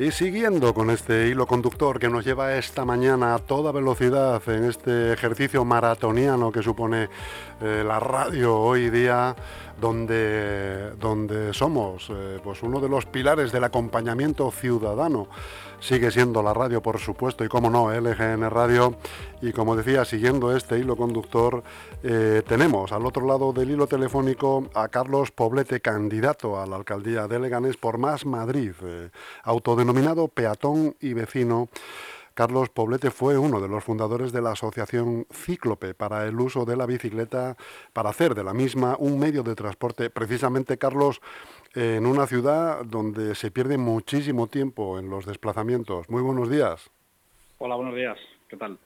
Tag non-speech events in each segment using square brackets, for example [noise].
Y siguiendo con este hilo conductor que nos lleva esta mañana a toda velocidad en este ejercicio maratoniano que supone eh, la radio hoy día, donde, donde somos eh, pues uno de los pilares del acompañamiento ciudadano sigue siendo la radio, por supuesto, y como no, LGN Radio. Y como decía, siguiendo este hilo conductor, eh, tenemos al otro lado del hilo telefónico a Carlos Poblete, candidato a la alcaldía de Leganés por Más Madrid, eh, autodenominado peatón y vecino. Carlos Poblete fue uno de los fundadores de la asociación Cíclope para el uso de la bicicleta, para hacer de la misma un medio de transporte. Precisamente, Carlos, en una ciudad donde se pierde muchísimo tiempo en los desplazamientos. Muy buenos días. Hola, buenos días. ¿Qué tal?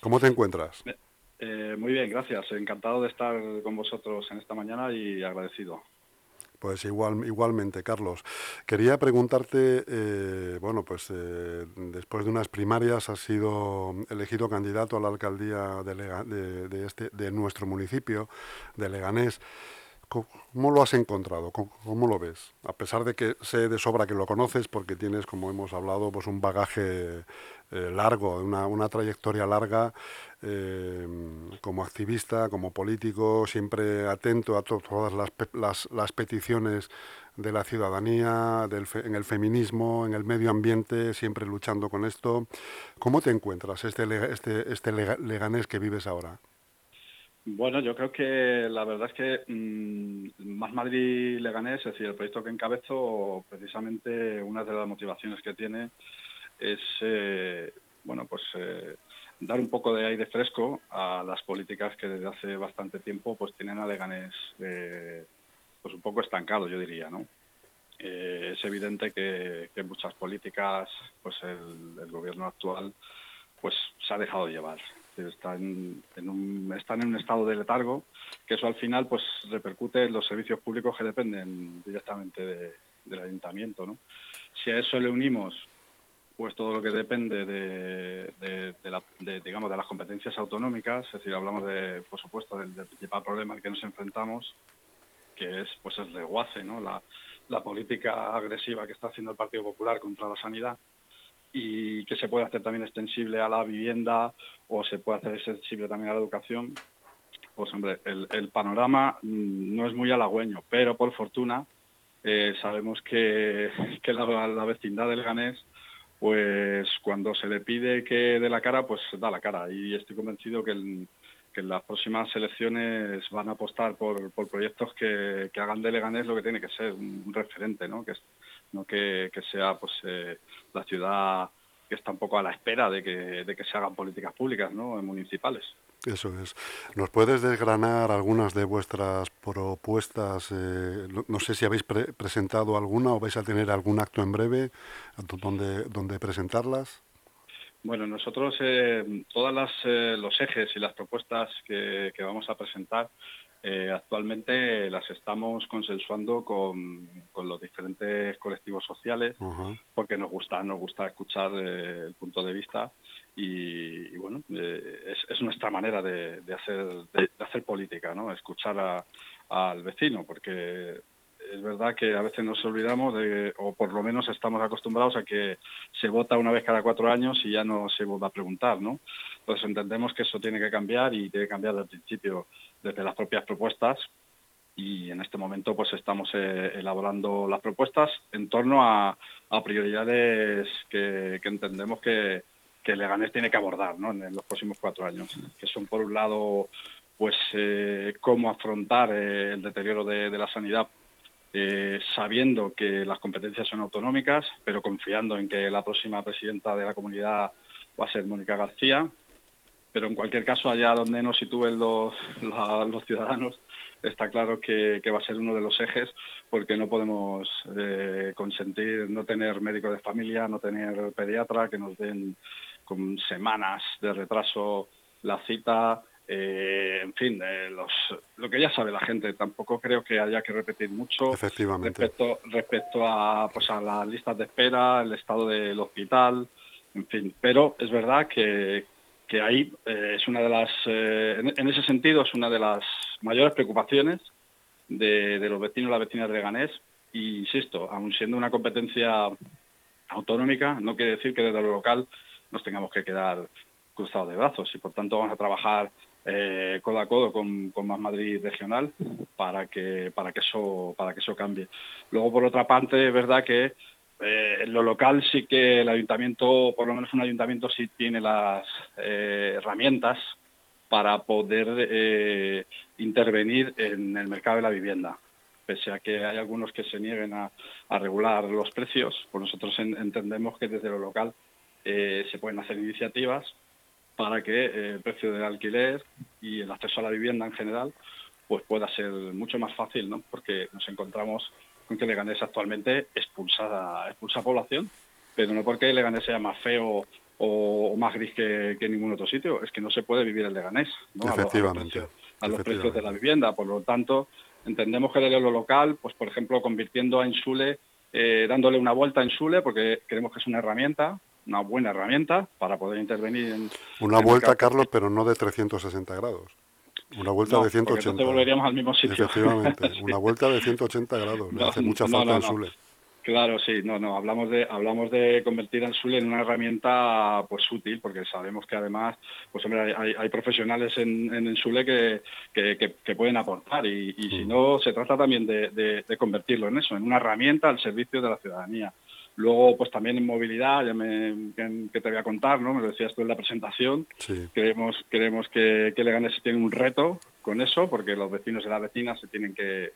¿Cómo te encuentras? Eh, muy bien, gracias. Encantado de estar con vosotros en esta mañana y agradecido. Pues igual, igualmente, Carlos. Quería preguntarte, eh, bueno, pues eh, después de unas primarias has sido elegido candidato a la alcaldía de, de, este, de nuestro municipio, de Leganés. ¿Cómo lo has encontrado? ¿Cómo, lo ves? A pesar de que sé de sobra que lo conoces porque tienes, como hemos hablado, pues un bagaje eh, largo, una, trayectoria larga eh, como activista, como político, siempre atento a todas las, peticiones de la ciudadanía, en el feminismo, en el medio ambiente, siempre luchando con esto. ¿Cómo te encuentras este, este, este leganés que vives ahora? Bueno, yo creo que la verdad es que mmm, Más Madrid Leganés, es decir, el proyecto que encabezo, precisamente una de las motivaciones que tiene es, eh, bueno, pues eh, dar un poco de aire fresco a las políticas que desde hace bastante tiempo pues tienen a Leganés eh, pues un poco estancado, yo diría, ¿no? Eh, es evidente que, muchas políticas, pues el gobierno actual pues se ha dejado llevar están en, un, están en un estado de letargo, que eso al final pues repercute en los servicios públicos que dependen directamente del ayuntamiento. ¿no? Si a eso le unimos pues todo lo que depende de, de, la, digamos, de las competencias autonómicas, es decir, hablamos de, por supuesto, del, del, principal problema al que nos enfrentamos, que es pues el reguace, ¿no? la, la política agresiva que está haciendo el Partido Popular contra la sanidad, y que se puede hacer también extensible a la vivienda o se puede hacer extensible también a la educación, pues hombre, el, panorama mm, no es muy halagüeño, pero por fortuna eh, sabemos que, que la, vecindad del Ganés, pues cuando se le pide que dé la cara, pues da la cara. Y estoy convencido que, el, que en las próximas elecciones van a apostar por, por proyectos que, que, hagan de Leganés lo que tiene que ser, un, referente, ¿no? Que, no que, sea pues eh, la ciudad que está un poco a la espera de que, de que se hagan políticas públicas ¿no? municipales. Eso es. ¿Nos puedes desgranar algunas de vuestras propuestas? Eh, no sé si habéis pre presentado alguna o vais a tener algún acto en breve donde, donde presentarlas. Bueno, nosotros eh, todas las eh, los ejes y las propuestas que, que vamos a presentar eh, actualmente las estamos consensuando con, con, los diferentes colectivos sociales uh -huh. porque nos gusta nos gusta escuchar eh, el punto de vista y, y bueno eh, es, es, nuestra manera de, de hacer de, de, hacer política no escuchar a, al vecino porque es verdad que a veces nos olvidamos de, o por lo menos estamos acostumbrados a que se vota una vez cada cuatro años y ya no se vuelve a preguntar, ¿no? Entonces entendemos que eso tiene que cambiar y tiene que cambiar desde el principio, desde las propias propuestas y en este momento pues estamos eh, elaborando las propuestas en torno a, prioridades que, entendemos que, que Leganés tiene que abordar ¿no? en, los próximos cuatro años, que son por un lado pues eh, cómo afrontar eh, el deterioro de, de la sanidad eh, sabiendo que las competencias son autonómicas, pero confiando en que la próxima presidenta de la comunidad va a ser Mónica García. Pero en cualquier caso, allá donde nos sitúen los, ciudadanos, está claro que, que, va a ser uno de los ejes, porque no podemos eh, consentir no tener médico de familia, no tener pediatra, que nos den con semanas de retraso la cita, eh, en fin, eh, los, lo que ya sabe la gente, tampoco creo que haya que repetir mucho respecto, respecto a, pues, a las listas de espera, el estado del hospital, en fin. Pero es verdad que, que ahí eh, es una de las, eh, en, en, ese sentido, es una de las mayores preocupaciones de, de los vecinos y las vecinas de Ganés. Y insisto, aun siendo una competencia autonómica, no quiere decir que desde lo local nos tengamos que quedar cruzados de brazos y por tanto vamos a trabajar eh, codo a codo con, Más Madrid Regional para que, para, que eso, para que eso cambie. Luego, por otra parte, es verdad que eh, en lo local sí que el ayuntamiento, por lo menos un ayuntamiento, sí tiene las eh, herramientas para poder intervenir en el mercado de la vivienda. Pese a que hay algunos que se nieguen a, regular los precios, pues nosotros entendemos que desde lo local se pueden hacer iniciativas para que eh, el precio del alquiler y el acceso a la vivienda en general pues pueda ser mucho más fácil, ¿no? Porque nos encontramos con que Leganés actualmente expulsa, expulsa población, pero no porque Leganés sea más feo o, más gris que, que, ningún otro sitio, es que no se puede vivir el Leganés, ¿no? Efectivamente. A los, precios, de la vivienda, por lo tanto, entendemos que el lo local, pues por ejemplo, convirtiendo a Insule, eh, dándole una vuelta a Insule, porque creemos que es una herramienta, una buena herramienta para poder intervenir en... Una vuelta, Carlos, pero no de 360 grados. Una vuelta de 180. No volveríamos al mismo sitio. Efectivamente, [laughs] una vuelta de 180 grados. Le hace mucha falta en Sule. Claro, sí, no, no, hablamos de, hablamos de convertir al Sule en una herramienta pues útil, porque sabemos que además, pues hombre, hay, hay profesionales en, en Sule que, que, pueden aportar y, si mm. no, se trata también de, de, convertirlo en eso, en una herramienta al servicio de la ciudadanía. Luego, pues también en movilidad, ya me, que, te voy a contar, ¿no? Me lo decías tú en la presentación. Creemos, creemos que, que Leganés tiene un reto con eso, porque los vecinos y las vecinas se tienen que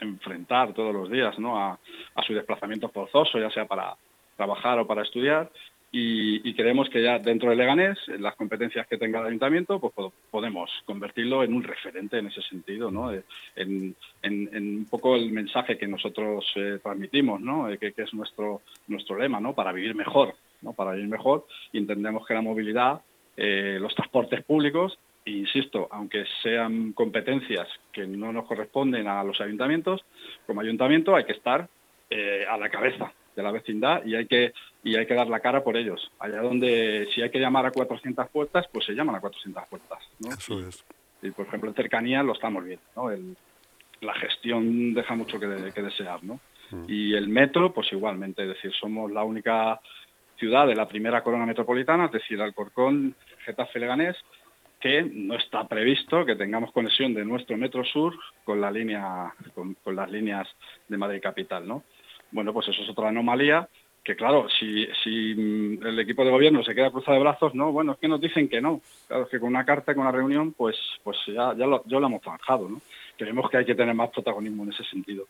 enfrentar todos los días, ¿no? A, a su desplazamiento forzoso, ya sea para trabajar o para estudiar, y, creemos que ya dentro de Leganés, las competencias que tenga el ayuntamiento, pues podemos convertirlo en un referente en ese sentido, ¿no? Eh, en, un poco el mensaje que nosotros eh, transmitimos, ¿no? Eh, que, es nuestro, nuestro lema, ¿no? Para vivir mejor, ¿no? Para vivir mejor, y entendemos que la movilidad, los transportes públicos, insisto, aunque sean competencias que no nos corresponden a los ayuntamientos, como ayuntamiento hay que estar a la cabeza de la vecindad y hay que y hay que dar la cara por ellos. Allá donde si hay que llamar a 400 puertas, pues se llaman a 400 puertas. ¿no? Eso es. Y, por ejemplo en cercanía lo estamos viendo, ¿no? la gestión deja mucho que, desear, ¿no? Mm. Y el metro, pues igualmente, es decir, somos la única ciudad de la primera corona metropolitana, es decir, Alcorcón, Getafe, Leganés, que no está previsto que tengamos conexión de nuestro metro sur con la línea con, con las líneas de Madrid capital, ¿no? Bueno, pues eso es otra anomalía que claro, si, mm, el equipo de gobierno se queda cruzado de brazos, no, bueno, es que nos dicen que no. Claro, es que con una carta, con una reunión, pues, pues ya, ya lo, hemos zanjado, ¿no? Creemos que hay que tener más protagonismo en ese sentido.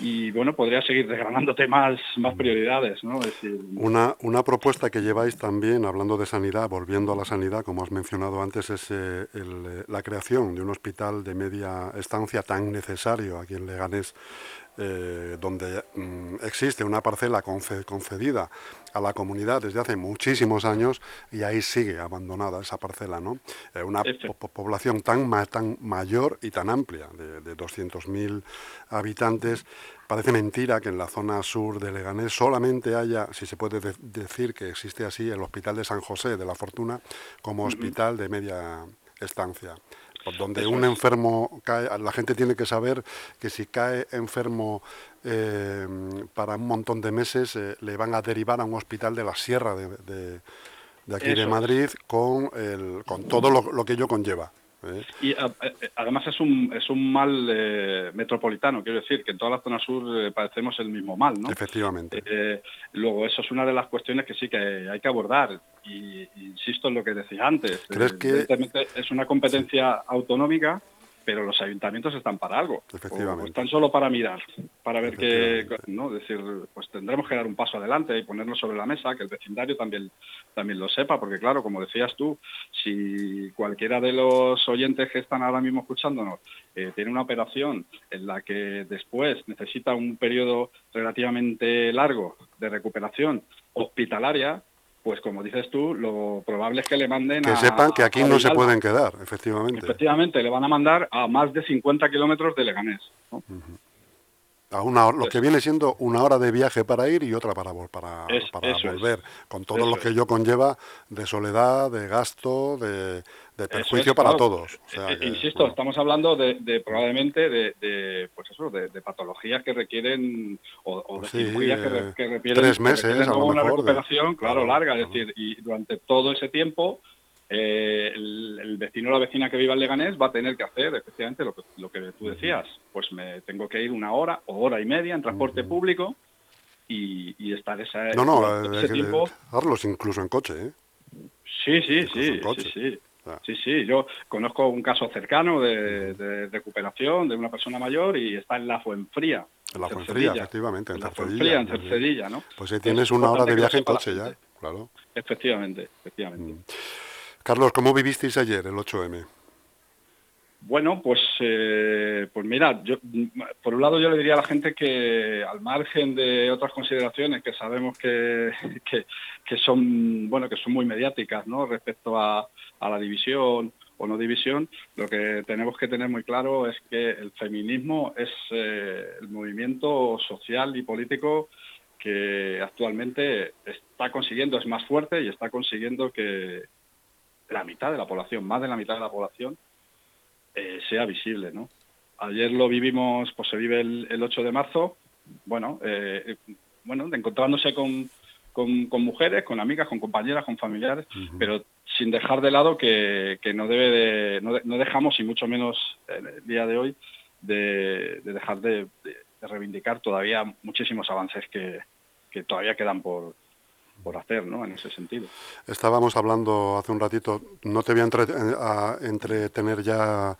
Y bueno, podría seguir desgranándote más, más prioridades, ¿no? una, una propuesta que lleváis también, hablando de sanidad, volviendo a la sanidad, como has mencionado antes, es eh, eh, la creación de un hospital de media estancia tan necesario aquí en Leganés eh, donde mm, existe una parcela concedida a la comunidad desde hace muchísimos años y ahí sigue abandonada esa parcela, ¿no? Eh, una población tan, tan mayor y tan amplia, de, de 200.000 habitantes, parece mentira que en la zona sur de Leganés solamente haya, si se puede decir que existe así, el Hospital de San José de la Fortuna como hospital de media estancia donde un enfermo cae, la gente tiene que saber que si cae enfermo eh, para un montón de meses, eh, le van a derivar a un hospital de la Sierra de, aquí de Madrid con, el, con todo lo que ello conlleva. ¿Eh? Y eh, eh, además es un, es un mal metropolitano, quiero decir, que en toda la zona sur padecemos el mismo mal, ¿no? Efectivamente. luego, eso es una de las cuestiones que sí que hay que abordar. Y, insisto en lo que decía antes. ¿Crees que... Es una competencia autonómica pero los ayuntamientos están para algo. Efectivamente. están solo para mirar, para ver que, ¿no? decir, pues tendremos que dar un paso adelante y ponerlo sobre la mesa, que el vecindario también, también lo sepa, porque claro, como decías tú, si cualquiera de los oyentes que están ahora mismo escuchándonos eh, tiene una operación en la que después necesita un periodo relativamente largo de recuperación hospitalaria, pues como dices tú, lo probable es que le manden que sepan que aquí no se pueden quedar, efectivamente. Efectivamente, le van a mandar a más de 50 kilómetros de Leganés. A una lo que viene siendo una hora de viaje para ir y otra para, para, para volver, con todo lo que ello conlleva de soledad, de gasto, de, perjuicio para todos. Eh, insisto, estamos hablando de, probablemente de, pues eso, de, patologías que requieren o, de cirugías que, requieren tres meses, una recuperación, claro, larga, es decir, y durante todo ese tiempo eh, el, vecino o la vecina que viva en Leganés va a tener que hacer efectivamente lo que, lo que tú decías. Pues me tengo que ir una hora o hora y media en transporte público y, estar esa, no, no, ese tiempo. Carlos, incluso en coche, ¿eh? Sí, sí, sí, sí, sí. Ah. Sí, sí, yo conozco un caso cercano de, recuperación de una persona mayor y está en la Fuenfría. En la Fuenfría, efectivamente, en, la Fuenfría, en Cercedilla, ¿no? Pues ahí tienes una hora de viaje en coche ya, claro. Efectivamente, efectivamente. Mm. Carlos, ¿cómo vivisteis ayer el 8M? Bueno, pues, eh, pues mira, yo, por un lado yo le diría a la gente que al margen de otras consideraciones que sabemos que, que, son bueno que son muy mediáticas, ¿no? Respecto a, la división o no división, lo que tenemos que tener muy claro es que el feminismo es eh, el movimiento social y político que actualmente está consiguiendo, es más fuerte y está consiguiendo que, la mitad de la población, más de la mitad de la población, eh, sea visible, ¿no? Ayer lo vivimos, pues se vive el, 8 de marzo, bueno, eh, bueno, encontrándose con, con, mujeres, con amigas, con compañeras, con familiares, pero sin dejar de lado que, no debe de, no, dejamos, y mucho menos en el día de hoy, de, dejar de, reivindicar todavía muchísimos avances que, que todavía quedan por, por hacer, ¿no? En ese sentido. Estábamos hablando hace un ratito, no te voy a, entretener ya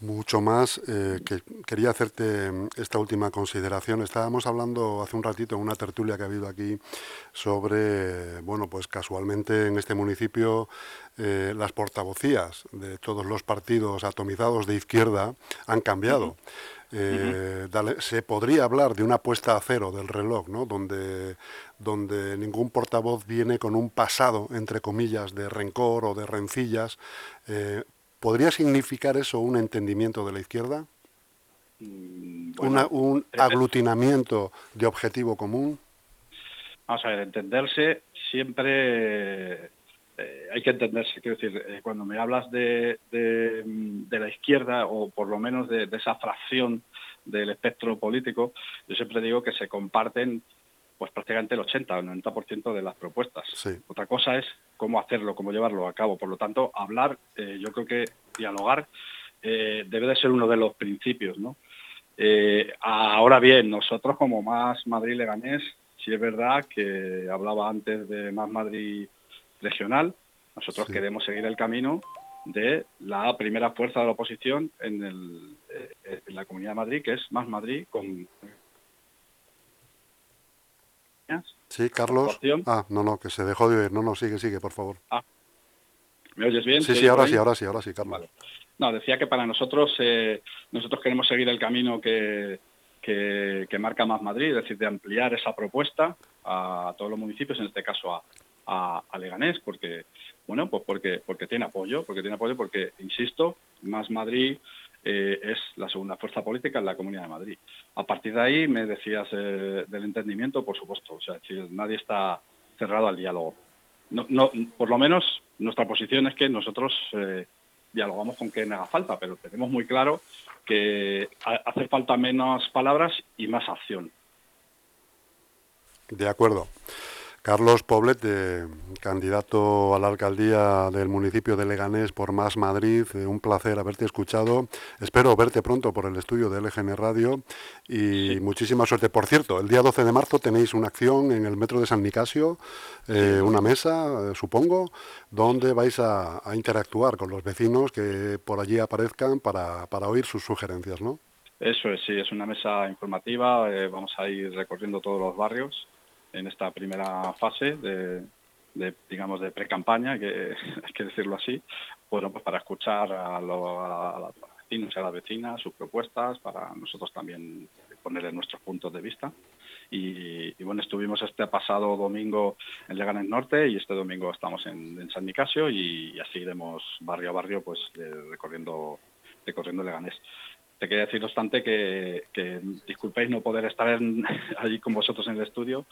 mucho más, eh, que quería hacerte esta última consideración. Estábamos hablando hace un ratito en una tertulia que ha habido aquí sobre, bueno, pues casualmente en este municipio eh, las portavocías de todos los partidos atomizados de izquierda han cambiado. Eh, se podría hablar de una puesta a cero del reloj, ¿no? donde, donde ningún portavoz viene con un pasado, entre comillas, de rencor o de rencillas. Eh, ¿Podría significar eso un entendimiento de la izquierda? Mm, ¿Un aglutinamiento de objetivo común? Vamos a ver, entenderse siempre eh, hay que entenderse, quiero decir, eh, cuando me hablas de, de, la izquierda o por lo menos de, esa fracción del espectro político, yo siempre digo que se comparten pues prácticamente el 80 o el 90% de las propuestas. Otra cosa es cómo hacerlo, cómo llevarlo a cabo. Por lo tanto, hablar, eh, yo creo que dialogar debe de ser uno de los principios. ¿no? ahora bien, nosotros como Más Madrid-Leganés, sí es verdad que hablaba antes de Más Madrid regional. Nosotros queremos seguir el camino de la primera fuerza de la oposición en, el, eh, en la Comunidad de Madrid, que es Más Madrid, con... Sí, Carlos. Ah, no, no, que se dejó de oír. No, no, sigue, sigue, por favor. Ah. ¿Me oyes bien? Sí, sí, ahora sí, ahora sí, ahora sí, Carlos. No, decía que para nosotros, eh, nosotros queremos seguir el camino que, que, que, marca Más Madrid, es decir, de ampliar esa propuesta a todos los municipios, en este caso a, a, Leganés, porque, bueno, pues porque, porque tiene apoyo, porque tiene apoyo, porque, insisto, Más Madrid eh, es la segunda fuerza política en la Comunidad de Madrid. A partir de ahí me decías eh, del entendimiento, por supuesto, o sea, si nadie está cerrado al diálogo. No, no, por lo menos nuestra posición es que nosotros eh, dialogamos con quien haga falta, pero tenemos muy claro que hace falta menos palabras y más acción. De acuerdo. Carlos Poblet, candidato a la alcaldía del municipio de Leganés por Más Madrid, eh, un placer haberte escuchado. Espero verte pronto por el estudio de LGN Radio y muchísima suerte. Por cierto, el día 12 de marzo tenéis una acción en el metro de San Nicasio, eh, una mesa, eh, supongo, donde vais a, interactuar con los vecinos que por allí aparezcan para, para oír sus sugerencias, ¿no? Eso es, sí, es una mesa informativa. vamos a ir recorriendo todos los barrios en esta primera fase de, digamos, de pre-campaña, que [laughs] hay que decirlo así, bueno, pues para escuchar a, los vecinos y a las vecinas sus propuestas, para nosotros también ponerle nuestros puntos de vista. Y, bueno, estuvimos este pasado domingo en Leganés Norte y este domingo estamos en, San Nicasio y, así iremos barrio a barrio pues recorriendo, recorriendo Leganés. Te quería decir, no obstante, que, disculpéis no poder estar [laughs] allí con vosotros en el estudio,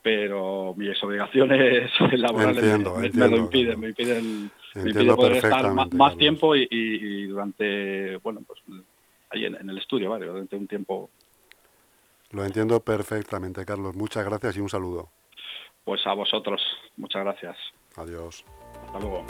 pero mis obligaciones [laughs] laborales me, lo impiden, me impiden, poder estar más, tiempo y, durante, bueno, pues ahí en, el estudio, ¿vale? Durante un tiempo. Lo entiendo perfectamente, Carlos. Muchas gracias y un saludo. Pues a vosotros, muchas gracias. Adiós. Hasta luego.